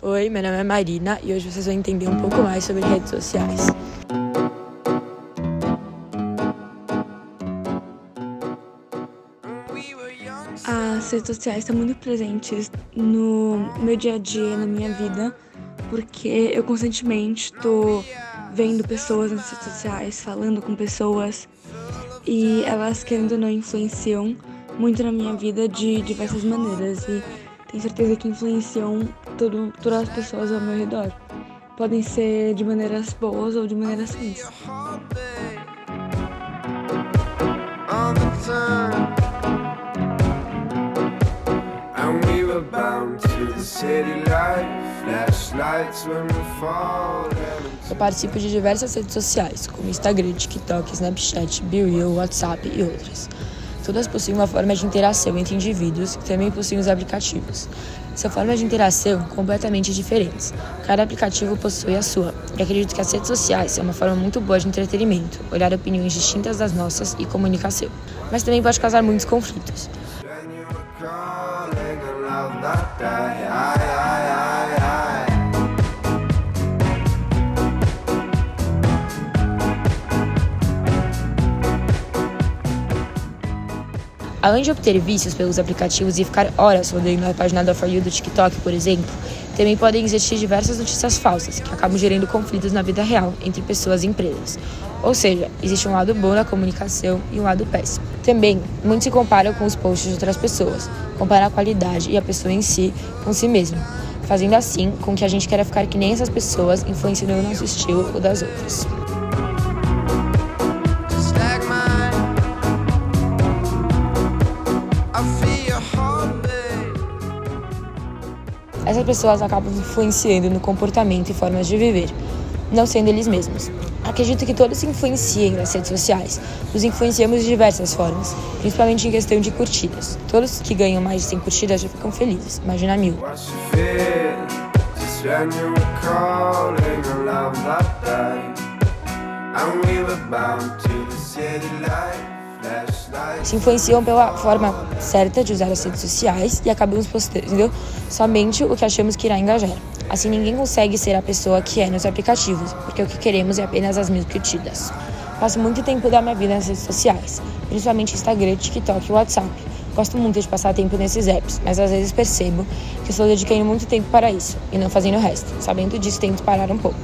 Oi, meu nome é Marina e hoje vocês vão entender um pouco mais sobre redes sociais. As redes sociais estão muito presentes no meu dia a dia, na minha vida, porque eu constantemente estou vendo pessoas nas redes sociais, falando com pessoas e elas, querendo ou não, influenciam muito na minha vida de diversas maneiras e tenho certeza que influenciam todo, todas as pessoas ao meu redor. Podem ser de maneiras boas ou de maneiras ruins. Eu participo de diversas redes sociais, como Instagram, TikTok, Snapchat, BeReal, WhatsApp e outras. Todas possuem uma forma de interação entre indivíduos que também possuem os aplicativos. São formas de interação completamente diferentes. Cada aplicativo possui a sua, e acredito que as redes sociais são uma forma muito boa de entretenimento, olhar opiniões distintas das nossas e comunicação. Mas também pode causar muitos conflitos. Além de obter vícios pelos aplicativos e ficar horas rodando a página da For You do TikTok, por exemplo, também podem existir diversas notícias falsas que acabam gerando conflitos na vida real entre pessoas e empresas. Ou seja, existe um lado bom na comunicação e um lado péssimo. Também, muitos se comparam com os posts de outras pessoas, comparam a qualidade e a pessoa em si com si mesmo, fazendo assim com que a gente queira ficar que nem essas pessoas, influenciando o nosso estilo ou das outras. Essas pessoas acabam influenciando no comportamento e formas de viver, não sendo eles mesmos. Acredito que todos se influenciem nas redes sociais. Nos influenciamos de diversas formas, principalmente em questão de curtidas. Todos que ganham mais de 100 curtidas já ficam felizes, imagina mil. And we were bound to the city life se influenciam pela forma certa de usar as redes sociais e acabamos postando somente o que achamos que irá engajar. Assim, ninguém consegue ser a pessoa que é nos aplicativos, porque o que queremos é apenas as mil curtidas. Passo muito tempo da minha vida nas redes sociais, principalmente Instagram, TikTok e WhatsApp. Gosto muito de passar tempo nesses apps, mas às vezes percebo que estou dedicando muito tempo para isso e não fazendo o resto. Sabendo disso, tento parar um pouco.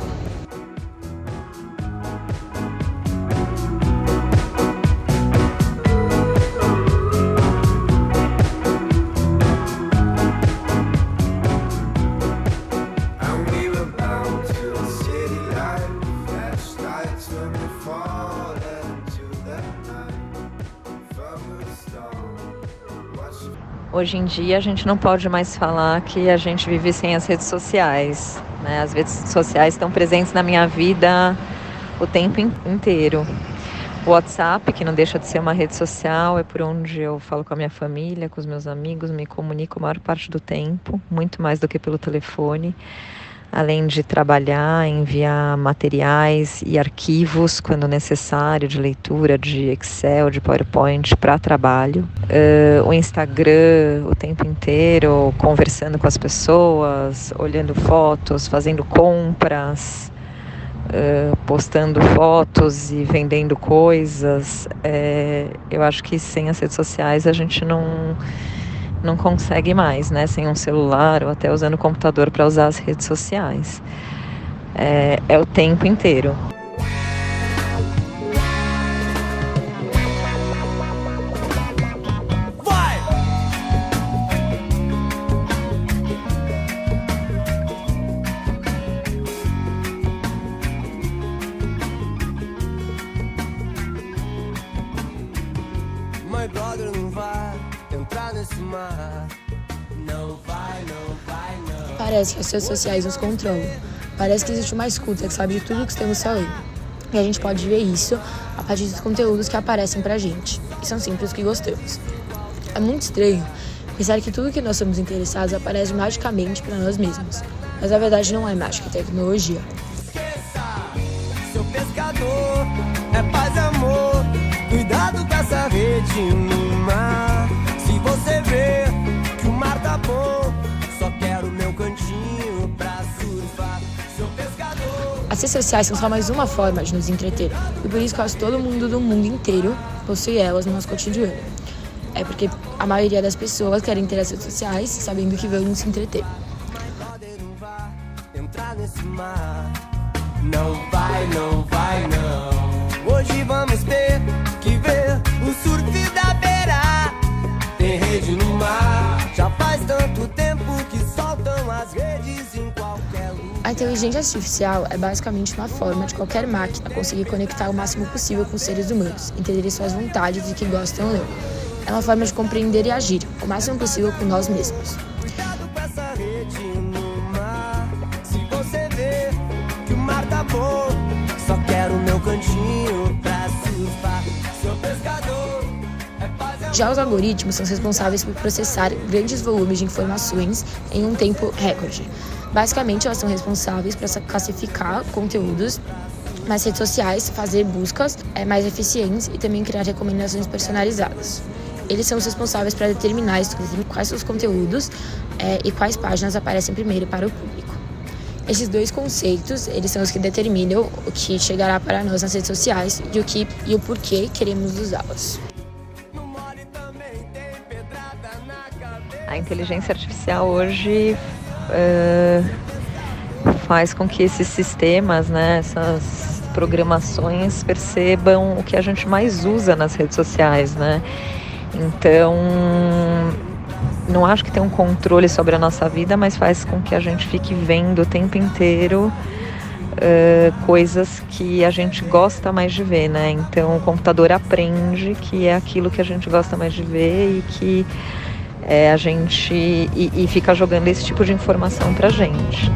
Hoje em dia a gente não pode mais falar que a gente vive sem as redes sociais. Né? As redes sociais estão presentes na minha vida o tempo inteiro. O WhatsApp, que não deixa de ser uma rede social, é por onde eu falo com a minha família, com os meus amigos, me comunico a maior parte do tempo, muito mais do que pelo telefone além de trabalhar, enviar materiais e arquivos quando necessário, de leitura, de Excel, de PowerPoint para trabalho. Uh, o Instagram o tempo inteiro, conversando com as pessoas, olhando fotos, fazendo compras. Uh, postando fotos e vendendo coisas, é, eu acho que sem as redes sociais a gente não não consegue mais, né? Sem um celular ou até usando o computador para usar as redes sociais. É, é o tempo inteiro. My brother não vai Parece que as redes sociais nos controlam. Parece que existe uma escuta que sabe de tudo que estamos falando. E a gente pode ver isso a partir dos conteúdos que aparecem pra gente. E são sempre os que gostamos. É muito estranho pensar que tudo que nós somos interessados aparece magicamente para nós mesmos. Mas a verdade não é mágica, é tecnologia. Esqueça, seu pescador é paz e amor. Cuidado com essa rede no mar. Redes sociais são só mais uma forma de nos entreter. E por isso quase todo mundo do mundo inteiro possui elas no nosso cotidiano. É porque a maioria das pessoas querem ter as redes sociais sabendo que vão se entreter. Não vai, não vai, não. Hoje vamos ter que ver o surf da beira. Tem rede no mar, já faz tanto tempo A inteligência artificial é basicamente uma forma de qualquer máquina conseguir conectar o máximo possível com os seres humanos, entender suas vontades e que gostam ou. É uma forma de compreender e agir o máximo possível com nós mesmos. Já os algoritmos são responsáveis por processar grandes volumes de informações em um tempo recorde. Basicamente, elas são responsáveis para classificar conteúdos nas redes sociais, fazer buscas é, mais eficientes e também criar recomendações personalizadas. Eles são os responsáveis para determinar quais os conteúdos é, e quais páginas aparecem primeiro para o público. Esses dois conceitos, eles são os que determinam o que chegará para nós nas redes sociais e o que e o porquê queremos usá-las. A inteligência artificial hoje uh, faz com que esses sistemas, né, essas programações percebam o que a gente mais usa nas redes sociais, né? Então, não acho que tem um controle sobre a nossa vida, mas faz com que a gente fique vendo o tempo inteiro uh, coisas que a gente gosta mais de ver, né? Então o computador aprende que é aquilo que a gente gosta mais de ver e que é, a gente e, e fica jogando esse tipo de informação pra gente.